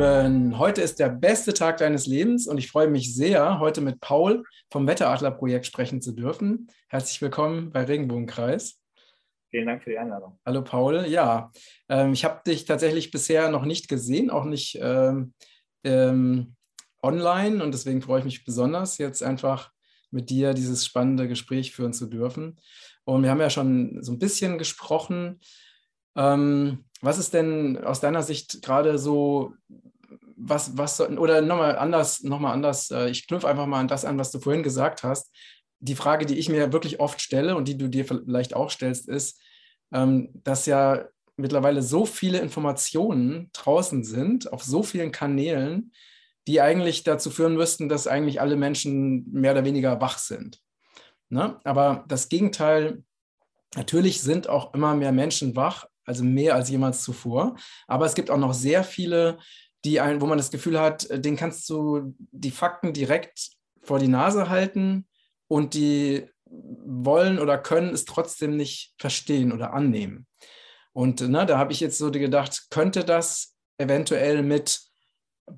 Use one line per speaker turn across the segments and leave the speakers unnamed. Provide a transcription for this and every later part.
Lieben, heute ist der beste Tag deines Lebens und ich freue mich sehr, heute mit Paul vom Wetteradler-Projekt sprechen zu dürfen. Herzlich willkommen bei Regenbogenkreis.
Vielen Dank für die Einladung.
Hallo Paul, ja, ähm, ich habe dich tatsächlich bisher noch nicht gesehen, auch nicht ähm, ähm, online und deswegen freue ich mich besonders, jetzt einfach mit dir dieses spannende Gespräch führen zu dürfen. Und wir haben ja schon so ein bisschen gesprochen. Ähm, was ist denn aus deiner Sicht gerade so, was, was, oder nochmal anders, nochmal anders, äh, ich knüpfe einfach mal an das an, was du vorhin gesagt hast. Die Frage, die ich mir wirklich oft stelle und die du dir vielleicht auch stellst, ist, ähm, dass ja mittlerweile so viele Informationen draußen sind, auf so vielen Kanälen, die eigentlich dazu führen müssten, dass eigentlich alle Menschen mehr oder weniger wach sind. Ne? Aber das Gegenteil, natürlich sind auch immer mehr Menschen wach, also mehr als jemals zuvor. Aber es gibt auch noch sehr viele, die ein, wo man das Gefühl hat, äh, den kannst du die Fakten direkt vor die Nase halten und die wollen oder können es trotzdem nicht verstehen oder annehmen. Und ne, da habe ich jetzt so gedacht, könnte das eventuell mit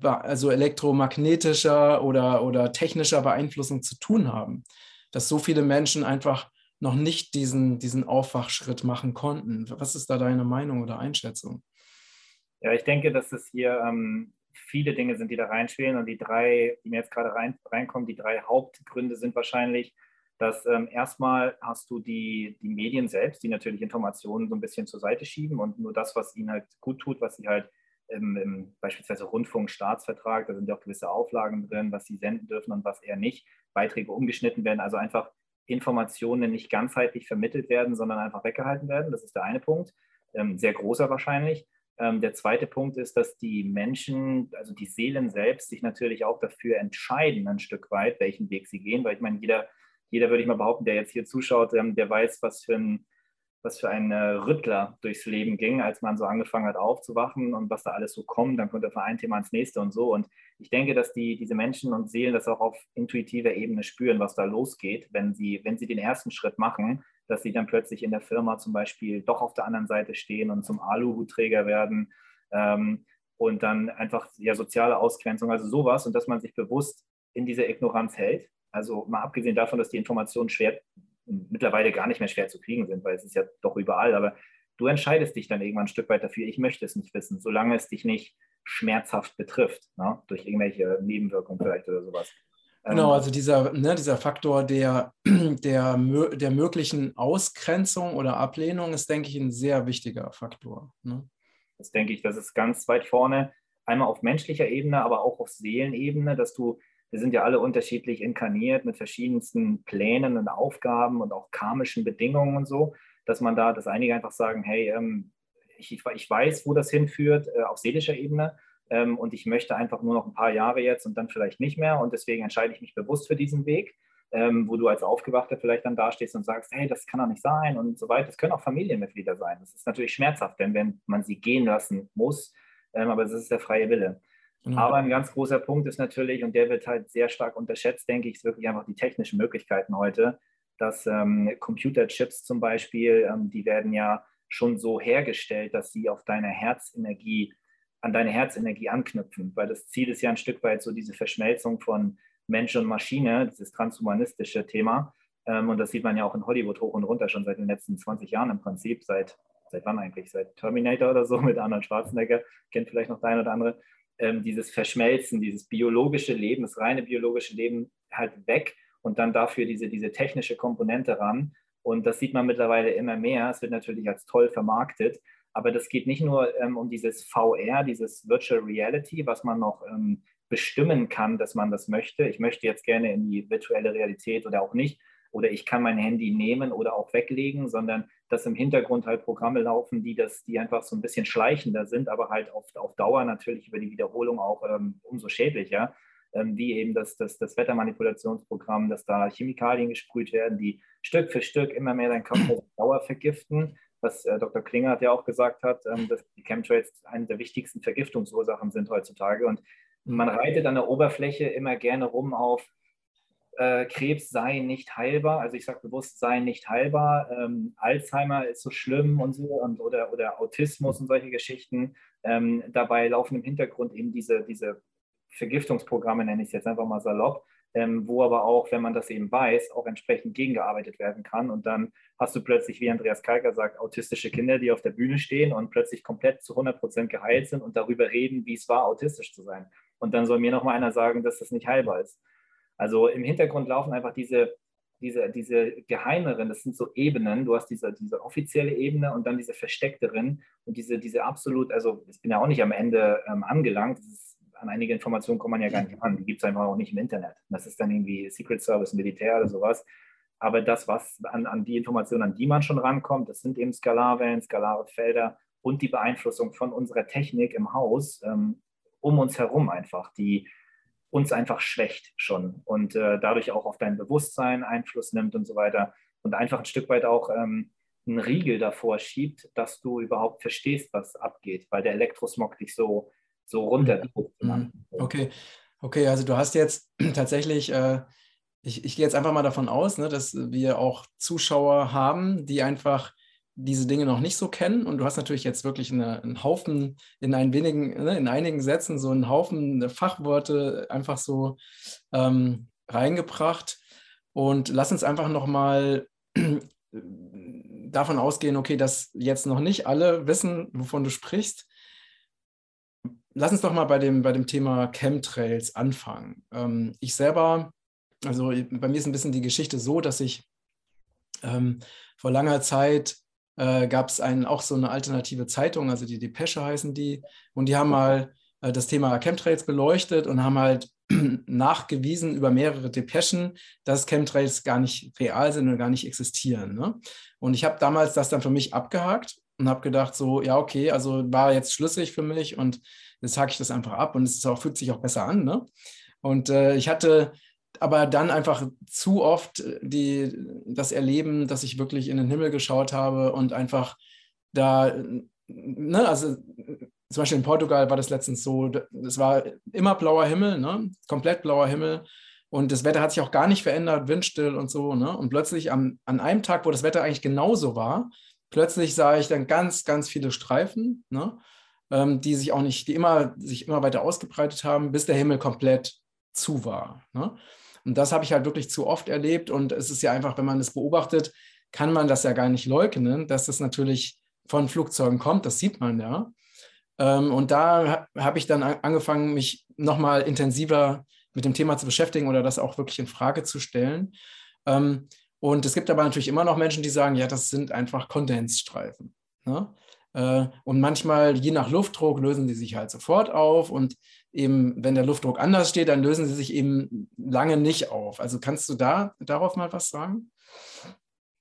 also elektromagnetischer oder, oder technischer Beeinflussung zu tun haben, dass so viele Menschen einfach noch nicht diesen, diesen Aufwachschritt machen konnten. Was ist da deine Meinung oder Einschätzung?
Ja, ich denke, dass es hier ähm, viele Dinge sind, die da reinspielen. Und die drei, die mir jetzt gerade rein, reinkommen, die drei Hauptgründe sind wahrscheinlich, dass ähm, erstmal hast du die, die Medien selbst, die natürlich Informationen so ein bisschen zur Seite schieben und nur das, was ihnen halt gut tut, was sie halt im, im beispielsweise Rundfunkstaatsvertrag, da sind ja auch gewisse Auflagen drin, was sie senden dürfen und was eher nicht, Beiträge umgeschnitten werden, also einfach Informationen nicht ganzheitlich vermittelt werden, sondern einfach weggehalten werden. Das ist der eine Punkt, ähm, sehr großer wahrscheinlich. Ähm, der zweite Punkt ist, dass die Menschen, also die Seelen selbst, sich natürlich auch dafür entscheiden, ein Stück weit, welchen Weg sie gehen. Weil ich meine, jeder, jeder würde ich mal behaupten, der jetzt hier zuschaut, ähm, der weiß, was für ein was für ein äh, Rüttler durchs Leben ging, als man so angefangen hat aufzuwachen und was da alles so kommt. Dann kommt er von einem Thema ins nächste und so. Und ich denke, dass die, diese Menschen und Seelen das auch auf intuitiver Ebene spüren, was da losgeht, wenn sie, wenn sie den ersten Schritt machen, dass sie dann plötzlich in der Firma zum Beispiel doch auf der anderen Seite stehen und zum Aluhutträger werden ähm, und dann einfach ja soziale Ausgrenzung, also sowas und dass man sich bewusst in dieser Ignoranz hält. Also mal abgesehen davon, dass die Informationen schwer mittlerweile gar nicht mehr schwer zu kriegen sind, weil es ist ja doch überall. Aber du entscheidest dich dann irgendwann ein Stück weit dafür, ich möchte es nicht wissen, solange es dich nicht schmerzhaft betrifft, ne? durch irgendwelche Nebenwirkungen vielleicht oder sowas.
Genau, ähm, also dieser, ne, dieser Faktor der, der, der möglichen Ausgrenzung oder Ablehnung ist, denke ich, ein sehr wichtiger Faktor. Ne?
Das denke ich, das ist ganz weit vorne, einmal auf menschlicher Ebene, aber auch auf Seelenebene, dass du wir sind ja alle unterschiedlich inkarniert mit verschiedensten Plänen und Aufgaben und auch karmischen Bedingungen und so, dass man da, dass einige einfach sagen, hey, ähm, ich, ich, weiß, wo das hinführt äh, auf seelischer Ebene ähm, und ich möchte einfach nur noch ein paar Jahre jetzt und dann vielleicht nicht mehr und deswegen entscheide ich mich bewusst für diesen Weg. Ähm, wo du als Aufgewachter vielleicht dann dastehst und sagst, hey, das kann doch nicht sein und so weiter. Das können auch Familienmitglieder sein. Das ist natürlich schmerzhaft, denn wenn man sie gehen lassen muss, ähm, aber es ist der freie Wille. Mhm. Aber ein ganz großer Punkt ist natürlich, und der wird halt sehr stark unterschätzt, denke ich, ist wirklich einfach die technischen Möglichkeiten heute, dass ähm, Computerchips zum Beispiel, ähm, die werden ja schon so hergestellt, dass sie auf deine Herzenergie, an deine Herzenergie anknüpfen, weil das Ziel ist ja ein Stück weit so diese Verschmelzung von Mensch und Maschine, dieses transhumanistische Thema. Ähm, und das sieht man ja auch in Hollywood hoch und runter schon seit den letzten 20 Jahren im Prinzip, seit, seit wann eigentlich? Seit Terminator oder so mit Arnold Schwarzenegger, kennt vielleicht noch der eine oder andere ähm, dieses Verschmelzen, dieses biologische Leben, das reine biologische Leben halt weg und dann dafür diese, diese technische Komponente ran. Und das sieht man mittlerweile immer mehr. Es wird natürlich als toll vermarktet, aber das geht nicht nur ähm, um dieses VR, dieses Virtual Reality, was man noch ähm, bestimmen kann, dass man das möchte. Ich möchte jetzt gerne in die virtuelle Realität oder auch nicht. Oder ich kann mein Handy nehmen oder auch weglegen, sondern dass im Hintergrund halt Programme laufen, die das, die einfach so ein bisschen schleichender sind, aber halt auf, auf Dauer natürlich über die Wiederholung auch ähm, umso schädlicher, ähm, wie eben das, das, das Wettermanipulationsprogramm, dass da Chemikalien gesprüht werden, die Stück für Stück immer mehr dein Körper auf Dauer vergiften, was äh, Dr. Klinger ja auch gesagt hat, ähm, dass die Chemtrails eine der wichtigsten Vergiftungsursachen sind heutzutage und man reitet an der Oberfläche immer gerne rum auf äh, Krebs sei nicht heilbar, also ich sage bewusst, sei nicht heilbar, ähm, Alzheimer ist so schlimm und so und, oder, oder Autismus und solche Geschichten. Ähm, dabei laufen im Hintergrund eben diese, diese Vergiftungsprogramme, nenne ich es jetzt einfach mal salopp, ähm, wo aber auch, wenn man das eben weiß, auch entsprechend gegengearbeitet werden kann. Und dann hast du plötzlich, wie Andreas Kalker sagt, autistische Kinder, die auf der Bühne stehen und plötzlich komplett zu 100 Prozent geheilt sind und darüber reden, wie es war, autistisch zu sein. Und dann soll mir noch mal einer sagen, dass das nicht heilbar ist. Also im Hintergrund laufen einfach diese, diese, diese geheimeren, das sind so Ebenen. Du hast diese, diese offizielle Ebene und dann diese versteckteren und diese, diese absolut, also ich bin ja auch nicht am Ende ähm, angelangt. Ist, an einige Informationen kommt man ja gar nicht an. Die gibt es einfach auch nicht im Internet. Das ist dann irgendwie Secret Service, Militär oder sowas. Aber das, was an, an die Informationen, an die man schon rankommt, das sind eben Skalarwellen, skalare Felder und die Beeinflussung von unserer Technik im Haus ähm, um uns herum einfach, die uns einfach schwächt schon und äh, dadurch auch auf dein Bewusstsein Einfluss nimmt und so weiter und einfach ein Stück weit auch ähm, einen Riegel davor schiebt, dass du überhaupt verstehst, was abgeht, weil der Elektrosmog dich so, so runterdrückt.
Mhm. Okay. okay, also du hast jetzt tatsächlich, äh, ich, ich gehe jetzt einfach mal davon aus, ne, dass wir auch Zuschauer haben, die einfach diese Dinge noch nicht so kennen. Und du hast natürlich jetzt wirklich eine, einen Haufen in ein wenigen, ne, in einigen Sätzen so einen Haufen Fachworte einfach so ähm, reingebracht. Und lass uns einfach nochmal davon ausgehen, okay, dass jetzt noch nicht alle wissen, wovon du sprichst. Lass uns doch mal bei dem, bei dem Thema Chemtrails anfangen. Ähm, ich selber, also bei mir ist ein bisschen die Geschichte so, dass ich ähm, vor langer Zeit äh, gab es auch so eine alternative Zeitung, also die Depesche heißen die, und die haben mal äh, das Thema Chemtrails beleuchtet und haben halt nachgewiesen über mehrere Depeschen, dass Chemtrails gar nicht real sind und gar nicht existieren. Ne? Und ich habe damals das dann für mich abgehakt und habe gedacht, so, ja, okay, also war jetzt schlüssig für mich und jetzt hake ich das einfach ab und es auch, fühlt sich auch besser an. Ne? Und äh, ich hatte aber dann einfach zu oft äh, die, das Erleben, dass ich wirklich in den Himmel geschaut habe und einfach da, ne, also zum Beispiel in Portugal war das letztens so, es war immer blauer Himmel, ne, komplett blauer Himmel und das Wetter hat sich auch gar nicht verändert, windstill und so, ne, und plötzlich am, an einem Tag, wo das Wetter eigentlich genauso war, plötzlich sah ich dann ganz, ganz viele Streifen, ne, ähm, die sich auch nicht, die immer, sich immer weiter ausgebreitet haben, bis der Himmel komplett zu war. Ne? Und das habe ich halt wirklich zu oft erlebt. Und es ist ja einfach, wenn man es beobachtet, kann man das ja gar nicht leugnen, dass das natürlich von Flugzeugen kommt. Das sieht man ja. Ähm, und da habe ich dann angefangen, mich nochmal intensiver mit dem Thema zu beschäftigen oder das auch wirklich in Frage zu stellen. Ähm, und es gibt aber natürlich immer noch Menschen, die sagen, ja, das sind einfach Kondensstreifen. Ne? Äh, und manchmal, je nach Luftdruck, lösen sie sich halt sofort auf. Und eben, wenn der Luftdruck anders steht, dann lösen sie sich eben lange nicht auf. Also kannst du da darauf mal was sagen?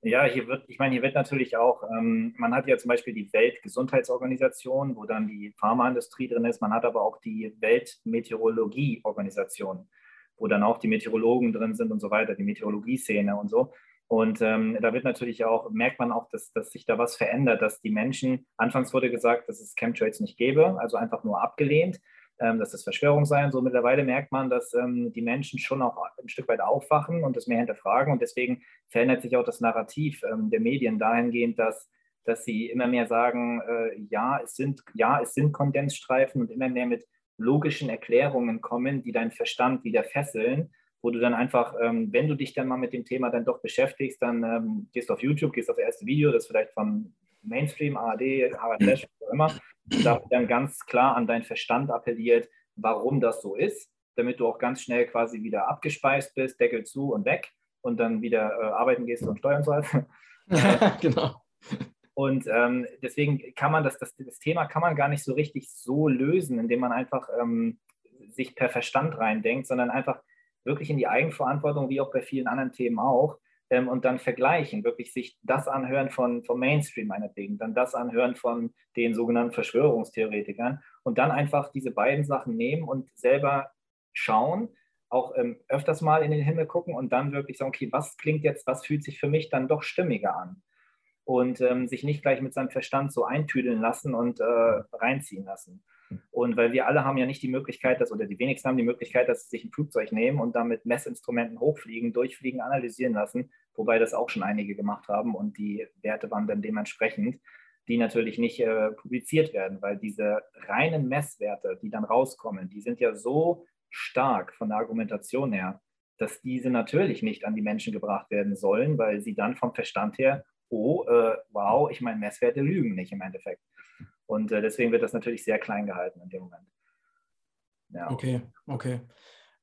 Ja, hier wird, ich meine, hier wird natürlich auch, ähm, man hat ja zum Beispiel die Weltgesundheitsorganisation, wo dann die Pharmaindustrie drin ist, man hat aber auch die Weltmeteorologieorganisation, wo dann auch die Meteorologen drin sind und so weiter, die Meteorologie-Szene und so. Und ähm, da wird natürlich auch, merkt man auch, dass, dass sich da was verändert, dass die Menschen, anfangs wurde gesagt, dass es Chemtrails nicht gäbe, also einfach nur abgelehnt, ähm, dass das Verschwörung sei. Und so mittlerweile merkt man, dass ähm, die Menschen schon auch ein Stück weit aufwachen und das mehr hinterfragen. Und deswegen verändert sich auch das Narrativ ähm, der Medien dahingehend, dass, dass sie immer mehr sagen, äh, ja, es sind, ja, es sind Kondensstreifen und immer mehr mit logischen Erklärungen kommen, die deinen Verstand wieder fesseln wo du dann einfach, ähm, wenn du dich dann mal mit dem Thema dann doch beschäftigst, dann ähm, gehst du auf YouTube, gehst auf das erste Video, das vielleicht vom Mainstream, ARD, Harald Lesch, was auch immer, da wird dann ganz klar an deinen Verstand appelliert, warum das so ist, damit du auch ganz schnell quasi wieder abgespeist bist, Deckel zu und weg und dann wieder äh, arbeiten gehst und steuern sollst. genau. Und ähm, deswegen kann man das, das, das Thema kann man gar nicht so richtig so lösen, indem man einfach ähm, sich per Verstand reindenkt, sondern einfach wirklich in die Eigenverantwortung, wie auch bei vielen anderen Themen auch, ähm, und dann vergleichen, wirklich sich das anhören von, vom Mainstream meinetwegen, dann das anhören von den sogenannten Verschwörungstheoretikern und dann einfach diese beiden Sachen nehmen und selber schauen, auch ähm, öfters mal in den Himmel gucken und dann wirklich sagen, okay, was klingt jetzt, was fühlt sich für mich dann doch stimmiger an? Und ähm, sich nicht gleich mit seinem Verstand so eintüdeln lassen und äh, reinziehen lassen. Und weil wir alle haben ja nicht die Möglichkeit, dass, oder die wenigsten haben die Möglichkeit, dass sie sich ein Flugzeug nehmen und damit Messinstrumenten hochfliegen, durchfliegen, analysieren lassen, wobei das auch schon einige gemacht haben und die Werte waren dann dementsprechend, die natürlich nicht äh, publiziert werden, weil diese reinen Messwerte, die dann rauskommen, die sind ja so stark von der Argumentation her, dass diese natürlich nicht an die Menschen gebracht werden sollen, weil sie dann vom Verstand her, oh, äh, wow, ich meine, Messwerte lügen nicht im Endeffekt. Und äh, deswegen wird das natürlich sehr klein gehalten in dem Moment.
Ja. Okay, okay.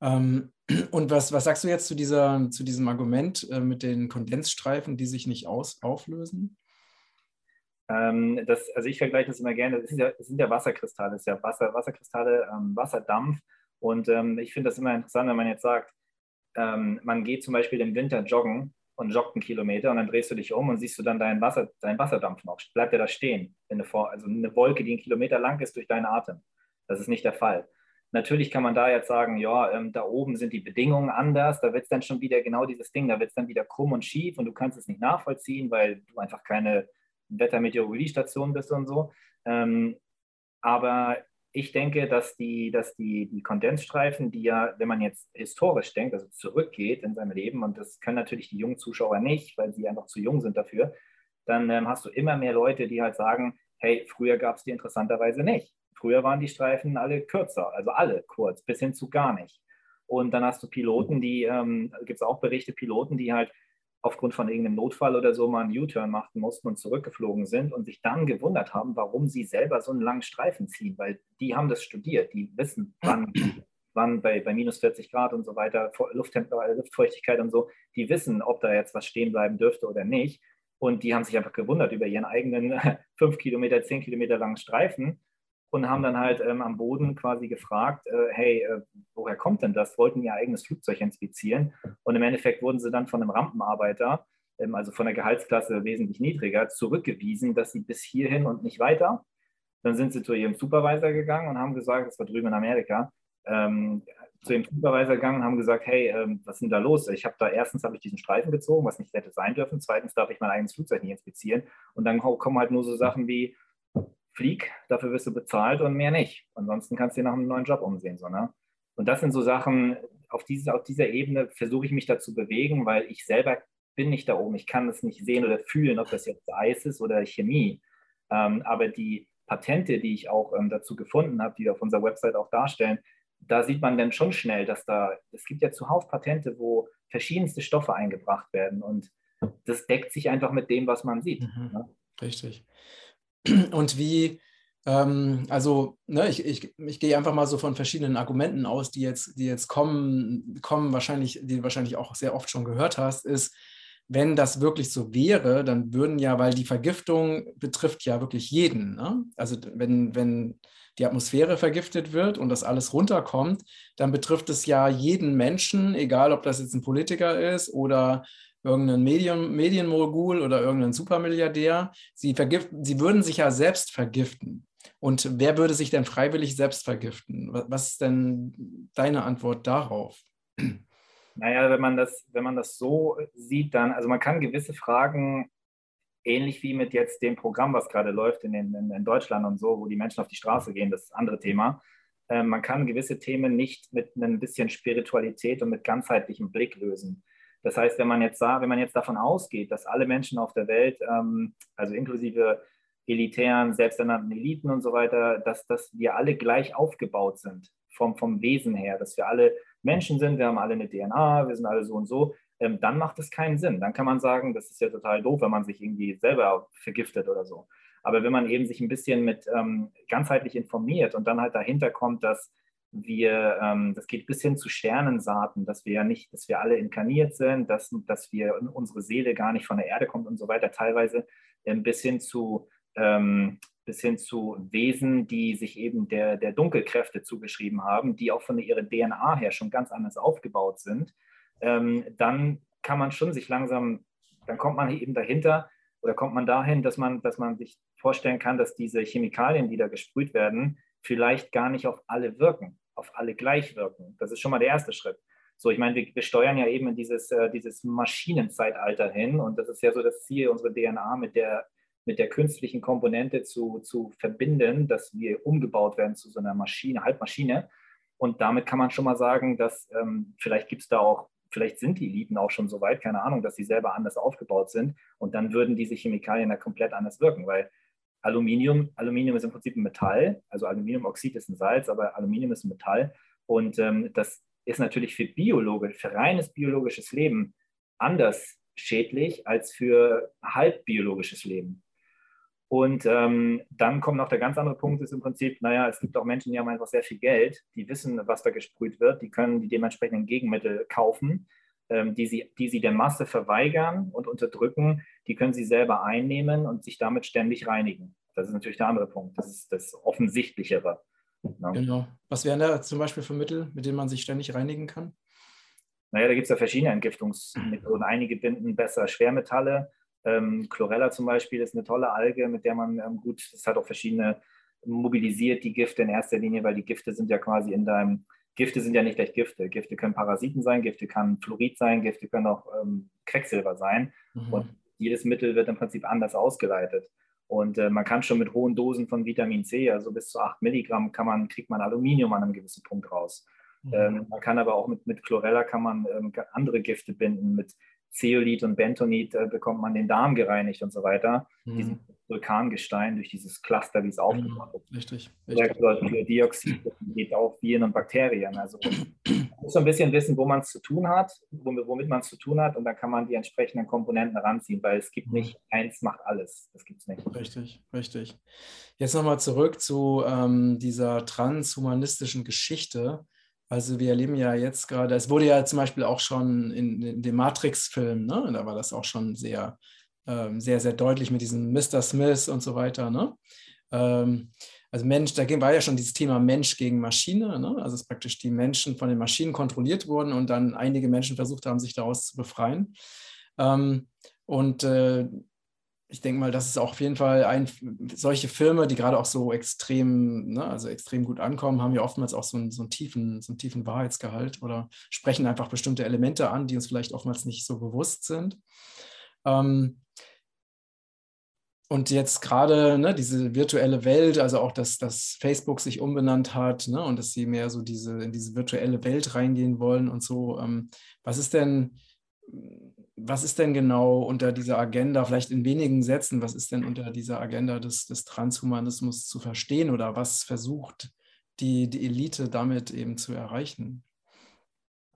Ähm, und was, was sagst du jetzt zu, dieser, zu diesem Argument äh, mit den Kondensstreifen, die sich nicht aus, auflösen?
Ähm, das, also ich vergleiche das immer gerne, das, ja, das sind ja Wasserkristalle, das ist ja Wasser, Wasserkristalle, ähm, Wasserdampf. Und ähm, ich finde das immer interessant, wenn man jetzt sagt, ähm, man geht zum Beispiel im Winter joggen und joggt einen Kilometer und dann drehst du dich um und siehst du dann deinen, Wasser, deinen Wasserdampf noch. Bleibt er da stehen? Eine, also eine Wolke, die einen Kilometer lang ist durch deinen Atem. Das ist nicht der Fall. Natürlich kann man da jetzt sagen, ja, ähm, da oben sind die Bedingungen anders, da wird es dann schon wieder genau dieses Ding, da wird es dann wieder krumm und schief und du kannst es nicht nachvollziehen, weil du einfach keine Wettermeteorologiestation bist und so. Ähm, aber ich denke, dass die, dass die, die Kondensstreifen, die ja, wenn man jetzt historisch denkt, also zurückgeht in seinem Leben, und das können natürlich die jungen Zuschauer nicht, weil sie einfach zu jung sind dafür, dann ähm, hast du immer mehr Leute, die halt sagen, hey, früher gab es die interessanterweise nicht. Früher waren die Streifen alle kürzer, also alle kurz, bis hin zu gar nicht. Und dann hast du Piloten, die, ähm, gibt es auch Berichte, Piloten, die halt aufgrund von irgendeinem Notfall oder so mal einen U-Turn machen mussten und zurückgeflogen sind und sich dann gewundert haben, warum sie selber so einen langen Streifen ziehen, weil die haben das studiert, die wissen, wann, wann bei, bei minus 40 Grad und so weiter, Lufttemperatur, Luftfeuchtigkeit und so, die wissen, ob da jetzt was stehen bleiben dürfte oder nicht. Und die haben sich einfach gewundert über ihren eigenen 5 Kilometer, 10 Kilometer langen Streifen und haben dann halt ähm, am Boden quasi gefragt, äh, hey, äh, woher kommt denn das? Wollten ihr eigenes Flugzeug inspizieren? Und im Endeffekt wurden sie dann von einem Rampenarbeiter, ähm, also von der Gehaltsklasse wesentlich niedriger, zurückgewiesen, dass sie bis hierhin und nicht weiter. Dann sind sie zu ihrem Supervisor gegangen und haben gesagt, das war drüben in Amerika, ähm, zu ihrem Supervisor gegangen und haben gesagt, hey, ähm, was ist denn da los? Ich habe da erstens habe ich diesen Streifen gezogen, was nicht hätte sein dürfen. Zweitens darf ich mein eigenes Flugzeug nicht inspizieren. Und dann kommen halt nur so Sachen wie, flieg, dafür wirst du bezahlt und mehr nicht. Ansonsten kannst du dir nach einem neuen Job umsehen. So, ne? Und das sind so Sachen, auf, diese, auf dieser Ebene versuche ich mich da zu bewegen, weil ich selber bin nicht da oben. Ich kann das nicht sehen oder fühlen, ob das jetzt Eis ist oder Chemie. Ähm, aber die Patente, die ich auch ähm, dazu gefunden habe, die auf unserer Website auch darstellen, da sieht man dann schon schnell, dass da, es gibt ja zuhauf Patente, wo verschiedenste Stoffe eingebracht werden und das deckt sich einfach mit dem, was man sieht.
Mhm, ne? Richtig. Und wie, ähm, also ne, ich, ich, ich gehe einfach mal so von verschiedenen Argumenten aus, die jetzt, die jetzt kommen, kommen wahrscheinlich, die du wahrscheinlich auch sehr oft schon gehört hast, ist, wenn das wirklich so wäre, dann würden ja, weil die Vergiftung betrifft ja wirklich jeden. Ne? Also wenn, wenn die Atmosphäre vergiftet wird und das alles runterkommt, dann betrifft es ja jeden Menschen, egal ob das jetzt ein Politiker ist oder irgendeinen Medien, Medienmogul oder irgendeinen Supermilliardär. Sie, vergiften, sie würden sich ja selbst vergiften. Und wer würde sich denn freiwillig selbst vergiften? Was ist denn deine Antwort darauf?
Naja, wenn man das, wenn man das so sieht, dann, also man kann gewisse Fragen, ähnlich wie mit jetzt dem Programm, was gerade läuft in, in, in Deutschland und so, wo die Menschen auf die Straße gehen, das ist ein Thema. Äh, man kann gewisse Themen nicht mit einem bisschen Spiritualität und mit ganzheitlichem Blick lösen. Das heißt, wenn man jetzt, wenn man jetzt davon ausgeht, dass alle Menschen auf der Welt, ähm, also inklusive elitären, selbsternannten Eliten und so weiter, dass, dass wir alle gleich aufgebaut sind vom, vom Wesen her, dass wir alle Menschen sind, wir haben alle eine DNA, wir sind alle so und so, ähm, dann macht es keinen Sinn. Dann kann man sagen, das ist ja total doof, wenn man sich irgendwie selber vergiftet oder so. Aber wenn man eben sich ein bisschen mit ähm, ganzheitlich informiert und dann halt dahinter kommt, dass wir, ähm, das geht bis hin zu Sternensaaten, dass wir ja nicht, dass wir alle inkarniert sind, dass, dass wir unsere Seele gar nicht von der Erde kommt und so weiter, teilweise ähm, bis hin zu ähm, bis hin zu Wesen, die sich eben der, der Dunkelkräfte zugeschrieben haben, die auch von ihrer DNA her schon ganz anders aufgebaut sind, ähm, dann kann man schon sich langsam, dann kommt man eben dahinter oder kommt man dahin, dass man, dass man sich vorstellen kann, dass diese Chemikalien, die da gesprüht werden, vielleicht gar nicht auf alle wirken, auf alle gleich wirken. Das ist schon mal der erste Schritt. So, ich meine, wir, wir steuern ja eben in dieses, äh, dieses Maschinenzeitalter hin und das ist ja so das Ziel, unsere DNA mit der, mit der künstlichen Komponente zu, zu verbinden, dass wir umgebaut werden zu so einer Maschine, Halbmaschine. Und damit kann man schon mal sagen, dass ähm, vielleicht gibt es da auch, vielleicht sind die Eliten auch schon so weit, keine Ahnung, dass sie selber anders aufgebaut sind. Und dann würden diese Chemikalien da komplett anders wirken, weil Aluminium, Aluminium ist im Prinzip ein Metall, also Aluminiumoxid ist ein Salz, aber Aluminium ist ein Metall. Und ähm, das ist natürlich für biologisch, für reines biologisches Leben anders schädlich als für halbbiologisches Leben. Und ähm, dann kommt noch der ganz andere Punkt, ist im Prinzip, naja, es gibt auch Menschen, die haben einfach sehr viel Geld, die wissen, was da gesprüht wird, die können die dementsprechenden Gegenmittel kaufen, ähm, die, sie, die sie der Masse verweigern und unterdrücken, die können sie selber einnehmen und sich damit ständig reinigen. Das ist natürlich der andere Punkt, das ist das Offensichtlichere.
Ja. Genau. Was wären da zum Beispiel für Mittel, mit denen man sich ständig reinigen kann?
Naja, da gibt es ja verschiedene Entgiftungsmethoden. Einige binden besser Schwermetalle. Ähm, Chlorella zum Beispiel ist eine tolle Alge, mit der man ähm, gut, es hat auch verschiedene, mobilisiert die Gifte in erster Linie, weil die Gifte sind ja quasi in deinem, Gifte sind ja nicht gleich Gifte. Gifte können Parasiten sein, Gifte können Fluorid sein, Gifte können auch ähm, Quecksilber sein. Mhm. Und jedes Mittel wird im Prinzip anders ausgeleitet. Und äh, man kann schon mit hohen Dosen von Vitamin C, also bis zu 8 Milligramm, kann man, kriegt man Aluminium an einem gewissen Punkt raus. Mhm. Ähm, man kann aber auch mit, mit Chlorella kann man ähm, andere Gifte binden. Mit Zeolit und Bentonit äh, bekommt man den Darm gereinigt und so weiter. Mhm. Diesen Vulkangestein durch dieses Cluster, wie es aufgebaut
mhm. ist. Richtig.
richtig. Dioxid geht auch Viren und Bakterien. Also muss so ein bisschen wissen, wo man es zu tun hat, womit man es zu tun hat und dann kann man die entsprechenden Komponenten ranziehen, weil es gibt mhm. nicht eins macht alles. Das gibt es nicht.
Richtig, richtig. Jetzt nochmal zurück zu ähm, dieser transhumanistischen Geschichte. Also wir erleben ja jetzt gerade, es wurde ja zum Beispiel auch schon in, in dem Matrix-Film, ne? da war das auch schon sehr, ähm, sehr, sehr deutlich mit diesem Mr. Smith und so weiter. Ne? Ähm, also Mensch, da war ja schon dieses Thema Mensch gegen Maschine, ne? also dass praktisch die Menschen von den Maschinen kontrolliert wurden und dann einige Menschen versucht haben, sich daraus zu befreien. Ähm, und äh, ich denke mal, das ist auch auf jeden Fall ein, solche Filme, die gerade auch so extrem, ne, also extrem gut ankommen, haben ja oftmals auch so einen, so einen, tiefen, so einen tiefen Wahrheitsgehalt oder sprechen einfach bestimmte Elemente an, die uns vielleicht oftmals nicht so bewusst sind. Ähm, und jetzt gerade ne, diese virtuelle Welt, also auch, dass, dass Facebook sich umbenannt hat ne, und dass sie mehr so diese, in diese virtuelle Welt reingehen wollen und so. Ähm, was ist denn, was ist denn genau unter dieser Agenda, vielleicht in wenigen Sätzen, was ist denn unter dieser Agenda des, des Transhumanismus zu verstehen oder was versucht die, die Elite damit eben zu erreichen?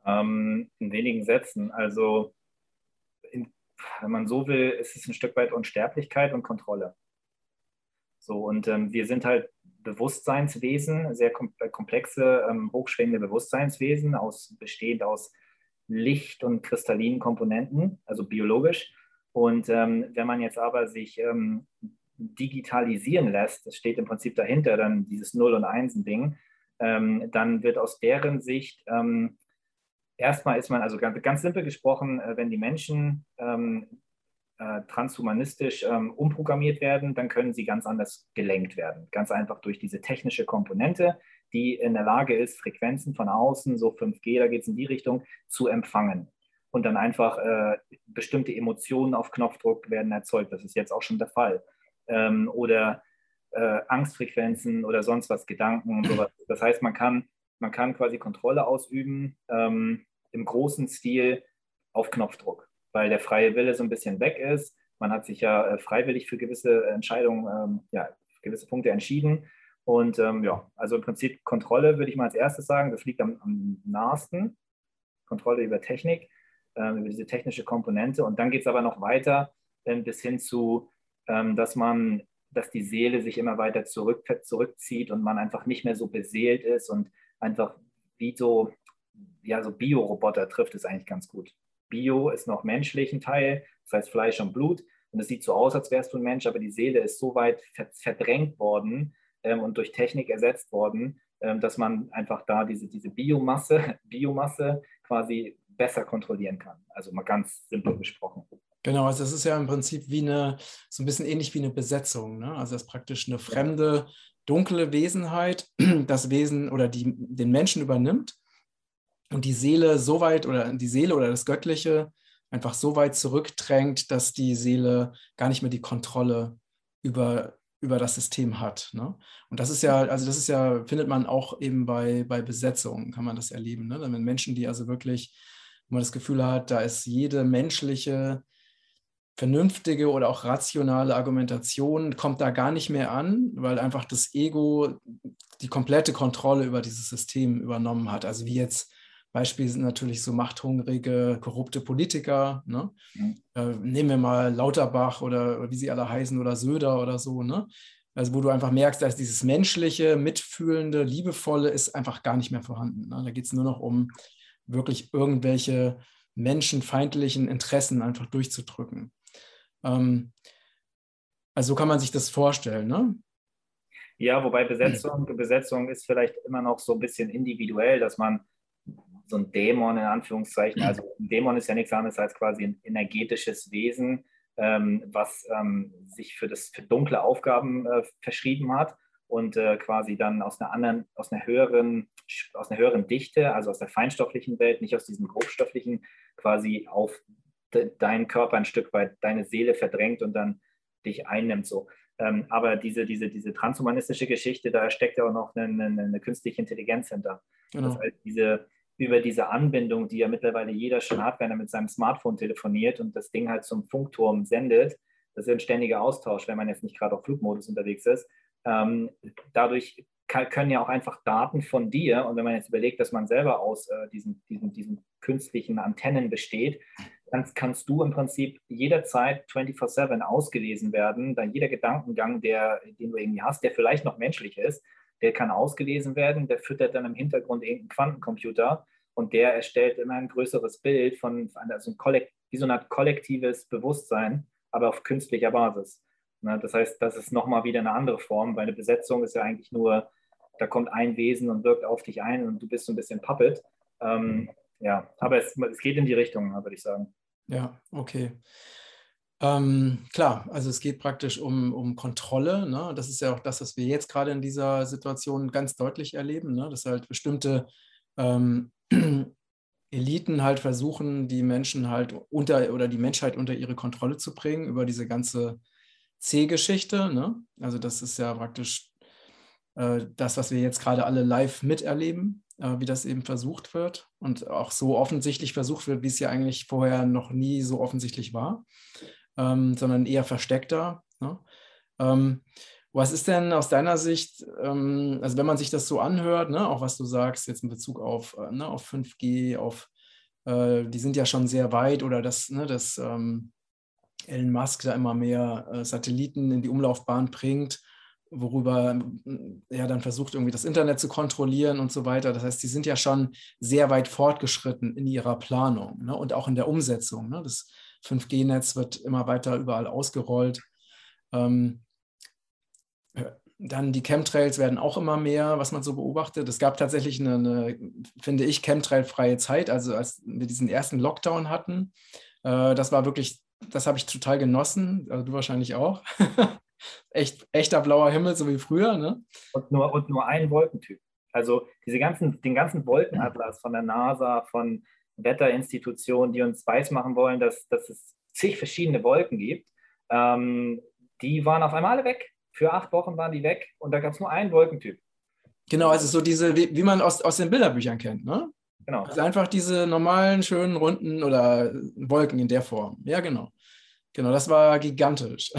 Ähm, in wenigen Sätzen. Also, wenn man so will, ist es ein Stück weit Unsterblichkeit und Kontrolle. So, und ähm, wir sind halt Bewusstseinswesen, sehr komplexe, ähm, hochschwingende Bewusstseinswesen, aus, bestehend aus Licht- und kristallinen Komponenten, also biologisch. Und ähm, wenn man jetzt aber sich ähm, digitalisieren lässt, das steht im Prinzip dahinter, dann dieses Null- und Einsen-Ding, ähm, dann wird aus deren Sicht ähm, erstmal ist man, also ganz, ganz simpel gesprochen, äh, wenn die Menschen ähm, äh, transhumanistisch ähm, umprogrammiert werden, dann können sie ganz anders gelenkt werden. Ganz einfach durch diese technische Komponente, die in der Lage ist, Frequenzen von außen, so 5G, da geht es in die Richtung, zu empfangen. Und dann einfach äh, bestimmte Emotionen auf Knopfdruck werden erzeugt. Das ist jetzt auch schon der Fall. Ähm, oder äh, Angstfrequenzen oder sonst was, Gedanken und sowas. Das heißt, man kann, man kann quasi Kontrolle ausüben ähm, im großen Stil auf Knopfdruck, weil der freie Wille so ein bisschen weg ist. Man hat sich ja äh, freiwillig für gewisse Entscheidungen, ähm, ja, gewisse Punkte entschieden. Und ähm, ja, also im Prinzip Kontrolle würde ich mal als erstes sagen, das liegt am, am nahesten. Kontrolle über Technik, ähm, über diese technische Komponente. Und dann geht es aber noch weiter ähm, bis hin zu, ähm, dass man, dass die Seele sich immer weiter zurück, zurückzieht und man einfach nicht mehr so beseelt ist und einfach wie so, ja, so Bioroboter trifft es eigentlich ganz gut. Bio ist noch menschlich ein Teil, das heißt Fleisch und Blut. Und es sieht so aus, als wärst du ein Mensch, aber die Seele ist so weit verdrängt worden, ähm, und durch Technik ersetzt worden, ähm, dass man einfach da diese, diese Biomasse, Biomasse quasi besser kontrollieren kann. Also mal ganz simpel gesprochen.
Genau, also es ist ja im Prinzip wie eine, so ein bisschen ähnlich wie eine Besetzung. Ne? Also das ist praktisch eine fremde, dunkle Wesenheit, das Wesen oder die, den Menschen übernimmt und die Seele so weit oder die Seele oder das Göttliche einfach so weit zurückdrängt, dass die Seele gar nicht mehr die Kontrolle über, über das System hat. Ne? Und das ist ja, also das ist ja, findet man auch eben bei, bei Besetzungen, kann man das erleben. Ne? Wenn Menschen, die also wirklich, wo man das Gefühl hat, da ist jede menschliche, vernünftige oder auch rationale Argumentation kommt da gar nicht mehr an, weil einfach das Ego die komplette Kontrolle über dieses System übernommen hat. Also wie jetzt Beispiel sind natürlich so machthungrige, korrupte Politiker. Ne? Mhm. Äh, nehmen wir mal Lauterbach oder wie sie alle heißen oder Söder oder so. Ne? Also wo du einfach merkst, dass dieses menschliche, mitfühlende, liebevolle ist einfach gar nicht mehr vorhanden. Ne? Da geht es nur noch um wirklich irgendwelche menschenfeindlichen Interessen einfach durchzudrücken. Ähm, also so kann man sich das vorstellen. Ne?
Ja, wobei Besetzung, Besetzung ist vielleicht immer noch so ein bisschen individuell, dass man so ein Dämon in Anführungszeichen. Also ein Dämon ist ja nichts anderes als quasi ein energetisches Wesen, ähm, was ähm, sich für, das, für dunkle Aufgaben äh, verschrieben hat und äh, quasi dann aus einer anderen, aus einer höheren, aus einer höheren Dichte, also aus der feinstofflichen Welt, nicht aus diesem grobstofflichen, quasi auf deinen Körper ein Stück weit, deine Seele verdrängt und dann dich einnimmt. So. Ähm, aber diese, diese, diese transhumanistische Geschichte, da steckt ja auch noch eine, eine, eine künstliche Intelligenz hinter. Genau. Das heißt, diese, über diese Anbindung, die ja mittlerweile jeder schon hat, wenn er mit seinem Smartphone telefoniert und das Ding halt zum Funkturm sendet. Das ist ein ständiger Austausch, wenn man jetzt nicht gerade auf Flugmodus unterwegs ist. Ähm, dadurch kann, können ja auch einfach Daten von dir, und wenn man jetzt überlegt, dass man selber aus äh, diesen, diesen, diesen künstlichen Antennen besteht, dann kannst du im Prinzip jederzeit 24-7 ausgelesen werden. Da jeder Gedankengang, der, den du irgendwie hast, der vielleicht noch menschlich ist, der kann ausgelesen werden, der füttert dann im Hintergrund irgendeinen Quantencomputer und der erstellt immer ein größeres Bild von, also ein wie so eine Art kollektives Bewusstsein, aber auf künstlicher Basis. Das heißt, das ist nochmal wieder eine andere Form, weil eine Besetzung ist ja eigentlich nur, da kommt ein Wesen und wirkt auf dich ein und du bist so ein bisschen Puppet. Ähm, ja, aber es, es geht in die Richtung, würde ich sagen.
Ja, okay. Ähm, klar, also es geht praktisch um, um Kontrolle. Ne? Das ist ja auch das, was wir jetzt gerade in dieser Situation ganz deutlich erleben, ne? dass halt bestimmte ähm, Eliten halt versuchen, die Menschen halt unter oder die Menschheit unter ihre Kontrolle zu bringen über diese ganze C-Geschichte. Ne? Also das ist ja praktisch äh, das, was wir jetzt gerade alle live miterleben, wie das eben versucht wird und auch so offensichtlich versucht wird, wie es ja eigentlich vorher noch nie so offensichtlich war ähm, sondern eher versteckter. Ne? Ähm, was ist denn aus deiner Sicht, ähm, also wenn man sich das so anhört, ne, auch was du sagst jetzt in Bezug auf, äh, ne, auf 5G, auf, äh, die sind ja schon sehr weit oder dass ne, das, ähm, Elon Musk da immer mehr äh, Satelliten in die Umlaufbahn bringt, worüber er dann versucht, irgendwie das Internet zu kontrollieren und so weiter. Das heißt, die sind ja schon sehr weit fortgeschritten in ihrer Planung ne, und auch in der Umsetzung. Ne? Das 5G-Netz wird immer weiter überall ausgerollt. Ähm, dann die Chemtrails werden auch immer mehr, was man so beobachtet. Es gab tatsächlich eine, eine finde ich, Chemtrail-freie Zeit, also als wir diesen ersten Lockdown hatten. Äh, das war wirklich, das habe ich total genossen, also du wahrscheinlich auch. Echt, echter blauer Himmel, so wie früher. Ne?
Und, nur, und nur ein Wolkentyp. Also diese ganzen, den ganzen Wolkenatlas von der NASA, von Wetterinstitutionen, die uns weismachen wollen, dass, dass es zig verschiedene Wolken gibt, ähm, die waren auf einmal alle weg. Für acht Wochen waren die weg und da gab es nur einen Wolkentyp.
Genau, also so diese, wie, wie man aus, aus den Bilderbüchern kennt, ne? Genau. Also einfach diese normalen, schönen, runden oder Wolken in der Form. Ja, genau. Genau, das war gigantisch.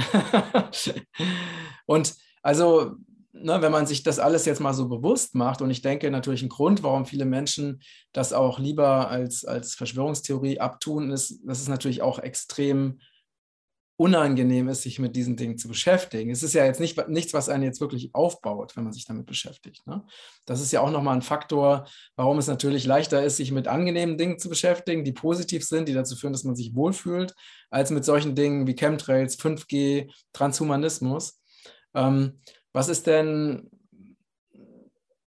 und also ne, wenn man sich das alles jetzt mal so bewusst macht, und ich denke natürlich ein Grund, warum viele Menschen das auch lieber als, als Verschwörungstheorie abtun, ist, dass es natürlich auch extrem unangenehm ist, sich mit diesen Dingen zu beschäftigen. Es ist ja jetzt nicht, nichts, was einen jetzt wirklich aufbaut, wenn man sich damit beschäftigt. Ne? Das ist ja auch nochmal ein Faktor, warum es natürlich leichter ist, sich mit angenehmen Dingen zu beschäftigen, die positiv sind, die dazu führen, dass man sich wohlfühlt, als mit solchen Dingen wie Chemtrails, 5G, Transhumanismus. Ähm, was ist denn,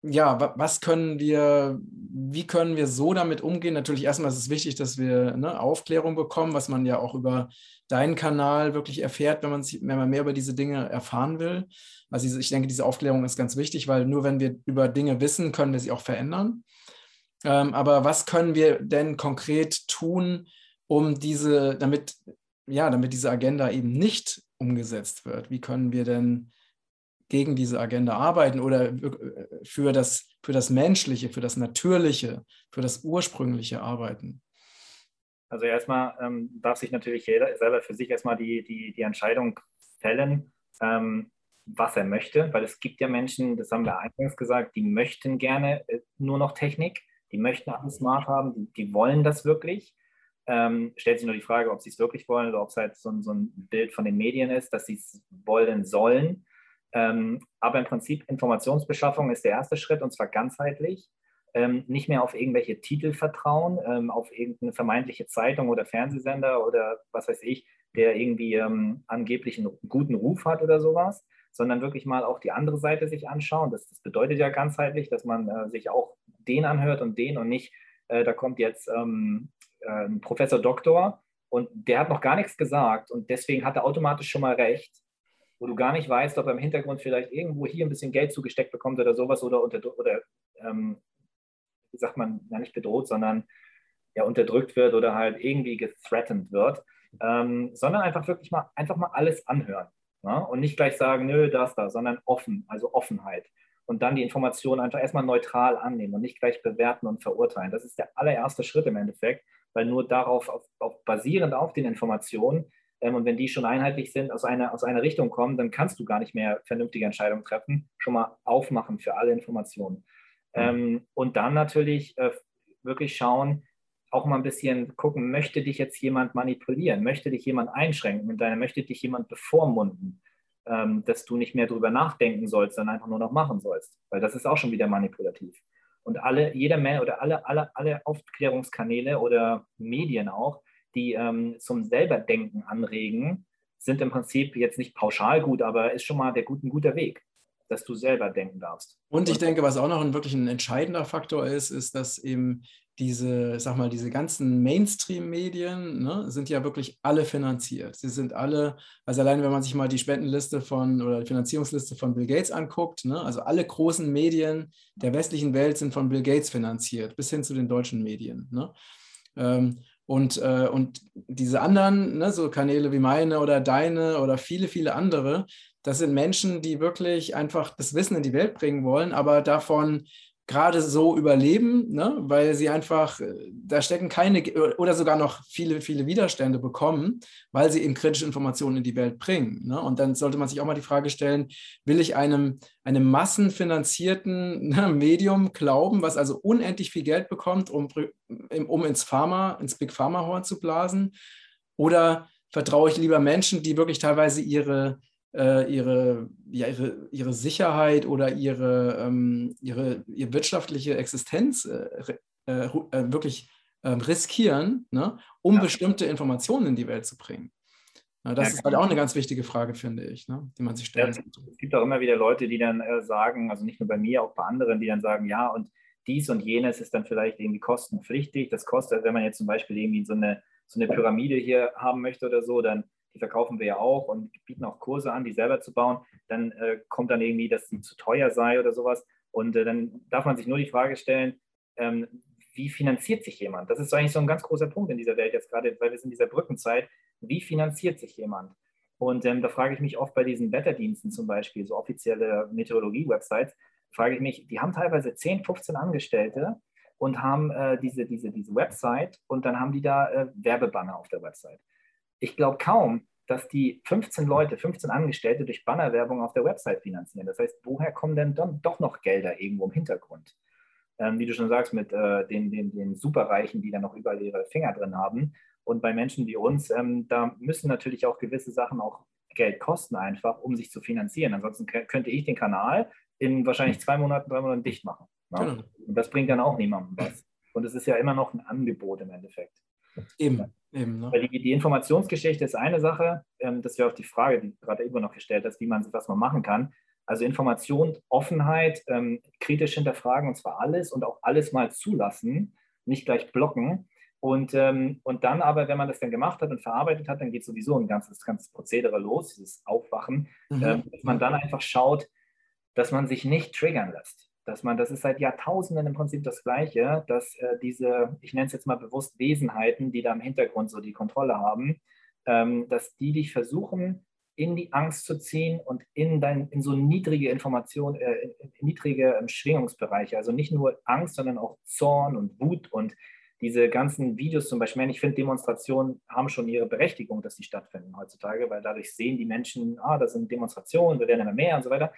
ja, was können wir, wie können wir so damit umgehen? Natürlich erstmal ist es wichtig, dass wir ne, Aufklärung bekommen, was man ja auch über deinen Kanal wirklich erfährt, wenn man, wenn man mehr über diese Dinge erfahren will. Also ich denke, diese Aufklärung ist ganz wichtig, weil nur wenn wir über Dinge wissen, können wir sie auch verändern. Ähm, aber was können wir denn konkret tun, um diese, damit, ja, damit diese Agenda eben nicht umgesetzt wird? Wie können wir denn gegen diese Agenda arbeiten oder für das, für das Menschliche, für das Natürliche, für das Ursprüngliche arbeiten?
Also erstmal ähm, darf sich natürlich jeder selber für sich erstmal die, die, die Entscheidung fällen, ähm, was er möchte, weil es gibt ja Menschen, das haben wir eingangs gesagt, die möchten gerne äh, nur noch Technik, die möchten alles smart haben, die, die wollen das wirklich. Ähm, stellt sich nur die Frage, ob sie es wirklich wollen oder ob es halt so, so ein Bild von den Medien ist, dass sie es wollen sollen. Ähm, aber im Prinzip Informationsbeschaffung ist der erste Schritt und zwar ganzheitlich. Ähm, nicht mehr auf irgendwelche Titel vertrauen, ähm, auf irgendeine vermeintliche Zeitung oder Fernsehsender oder was weiß ich, der irgendwie ähm, angeblich einen guten Ruf hat oder sowas, sondern wirklich mal auch die andere Seite sich anschauen. Das, das bedeutet ja ganzheitlich, dass man äh, sich auch den anhört und den und nicht, äh, da kommt jetzt ähm, äh, Professor Doktor und der hat noch gar nichts gesagt und deswegen hat er automatisch schon mal recht, wo du gar nicht weißt, ob er im Hintergrund vielleicht irgendwo hier ein bisschen Geld zugesteckt bekommt oder sowas oder, unter, oder ähm, wie sagt man, ja nicht bedroht, sondern ja unterdrückt wird oder halt irgendwie gethreatened wird, ähm, sondern einfach wirklich mal einfach mal alles anhören ja? und nicht gleich sagen, nö, das, da, sondern offen, also Offenheit und dann die Informationen einfach erstmal neutral annehmen und nicht gleich bewerten und verurteilen. Das ist der allererste Schritt im Endeffekt, weil nur darauf, auf, auf basierend auf den Informationen ähm, und wenn die schon einheitlich sind, aus einer, aus einer Richtung kommen, dann kannst du gar nicht mehr vernünftige Entscheidungen treffen, schon mal aufmachen für alle Informationen. Mhm. Ähm, und dann natürlich äh, wirklich schauen, auch mal ein bisschen gucken, möchte dich jetzt jemand manipulieren, möchte dich jemand einschränken mit deiner, möchte dich jemand bevormunden, ähm, dass du nicht mehr darüber nachdenken sollst, sondern einfach nur noch machen sollst, weil das ist auch schon wieder manipulativ. Und alle, jeder Mensch oder alle, alle, alle Aufklärungskanäle oder Medien auch, die ähm, zum Selberdenken anregen, sind im Prinzip jetzt nicht pauschal gut, aber ist schon mal der gut, ein guter Weg dass du selber denken darfst.
Und ich denke, was auch noch ein wirklich ein entscheidender Faktor ist, ist, dass eben diese, sag mal, diese ganzen Mainstream-Medien ne, sind ja wirklich alle finanziert. Sie sind alle, also allein wenn man sich mal die Spendenliste von oder die Finanzierungsliste von Bill Gates anguckt, ne, also alle großen Medien der westlichen Welt sind von Bill Gates finanziert, bis hin zu den deutschen Medien. Ne. Ähm, und, äh, und diese anderen, ne, so Kanäle wie meine oder deine oder viele, viele andere, das sind Menschen, die wirklich einfach das Wissen in die Welt bringen wollen, aber davon gerade so überleben, ne? weil sie einfach, äh, da stecken keine oder sogar noch viele, viele Widerstände bekommen, weil sie eben kritische Informationen in die Welt bringen. Ne? Und dann sollte man sich auch mal die Frage stellen, will ich einem, einem massenfinanzierten ne, Medium glauben, was also unendlich viel Geld bekommt, um, um ins Pharma, ins Big Pharma Horn zu blasen? Oder vertraue ich lieber Menschen, die wirklich teilweise ihre äh, ihre, ja, ihre, ihre Sicherheit oder ihre, ähm, ihre, ihre wirtschaftliche Existenz äh, äh, äh wirklich ähm, riskieren, ne, um ja. bestimmte Informationen in die Welt zu bringen. Ja, das ja, ist halt auch eine ganz wichtige Frage, finde ich, ne, die man sich stellen
sollte. Es gibt auch immer wieder Leute, die dann äh, sagen, also nicht nur bei mir, auch bei anderen, die dann sagen, ja, und dies und jenes ist dann vielleicht irgendwie kostenpflichtig. Das kostet, wenn man jetzt zum Beispiel irgendwie so eine, so eine Pyramide hier haben möchte oder so, dann die verkaufen wir ja auch und bieten auch Kurse an, die selber zu bauen, dann äh, kommt dann irgendwie, dass sie zu teuer sei oder sowas. Und äh, dann darf man sich nur die Frage stellen, ähm, wie finanziert sich jemand? Das ist eigentlich so ein ganz großer Punkt in dieser Welt jetzt gerade, weil wir sind in dieser Brückenzeit. Wie finanziert sich jemand? Und ähm, da frage ich mich oft bei diesen Wetterdiensten zum Beispiel, so offizielle Meteorologie-Websites, frage ich mich, die haben teilweise 10, 15 Angestellte und haben äh, diese, diese, diese Website und dann haben die da äh, Werbebanner auf der Website ich glaube kaum, dass die 15 Leute, 15 Angestellte durch Bannerwerbung auf der Website finanzieren. Das heißt, woher kommen denn dann doch noch Gelder irgendwo im Hintergrund? Ähm, wie du schon sagst, mit äh, den, den, den Superreichen, die dann noch überall ihre Finger drin haben. Und bei Menschen wie uns, ähm, da müssen natürlich auch gewisse Sachen auch Geld kosten einfach, um sich zu finanzieren. Ansonsten könnte ich den Kanal in wahrscheinlich zwei Monaten, drei Monaten dicht machen. Ne? Genau. Und das bringt dann auch niemandem was. Und es ist ja immer noch ein Angebot im Endeffekt.
Eben. Eben,
ne? Weil die, die, Informationsgeschichte ist eine Sache, ähm, das ist ja auch die Frage, die gerade immer noch gestellt hast, wie man was man machen kann. Also Information, Offenheit, ähm, kritisch hinterfragen und zwar alles und auch alles mal zulassen, nicht gleich blocken. Und, ähm, und dann aber, wenn man das dann gemacht hat und verarbeitet hat, dann geht sowieso ein ganzes, ganzes Prozedere los, dieses Aufwachen, mhm. ähm, dass man dann einfach schaut, dass man sich nicht triggern lässt dass man, das ist seit Jahrtausenden im Prinzip das Gleiche, dass äh, diese, ich nenne es jetzt mal bewusst Wesenheiten, die da im Hintergrund so die Kontrolle haben, ähm, dass die dich versuchen, in die Angst zu ziehen und in, dein, in so niedrige Informationen, äh, in, in niedrige ähm, Schwingungsbereiche. Also nicht nur Angst, sondern auch Zorn und Wut und diese ganzen Videos zum Beispiel. Ich finde, Demonstrationen haben schon ihre Berechtigung, dass sie stattfinden heutzutage, weil dadurch sehen die Menschen, ah, das sind Demonstrationen, wir werden immer mehr und so weiter.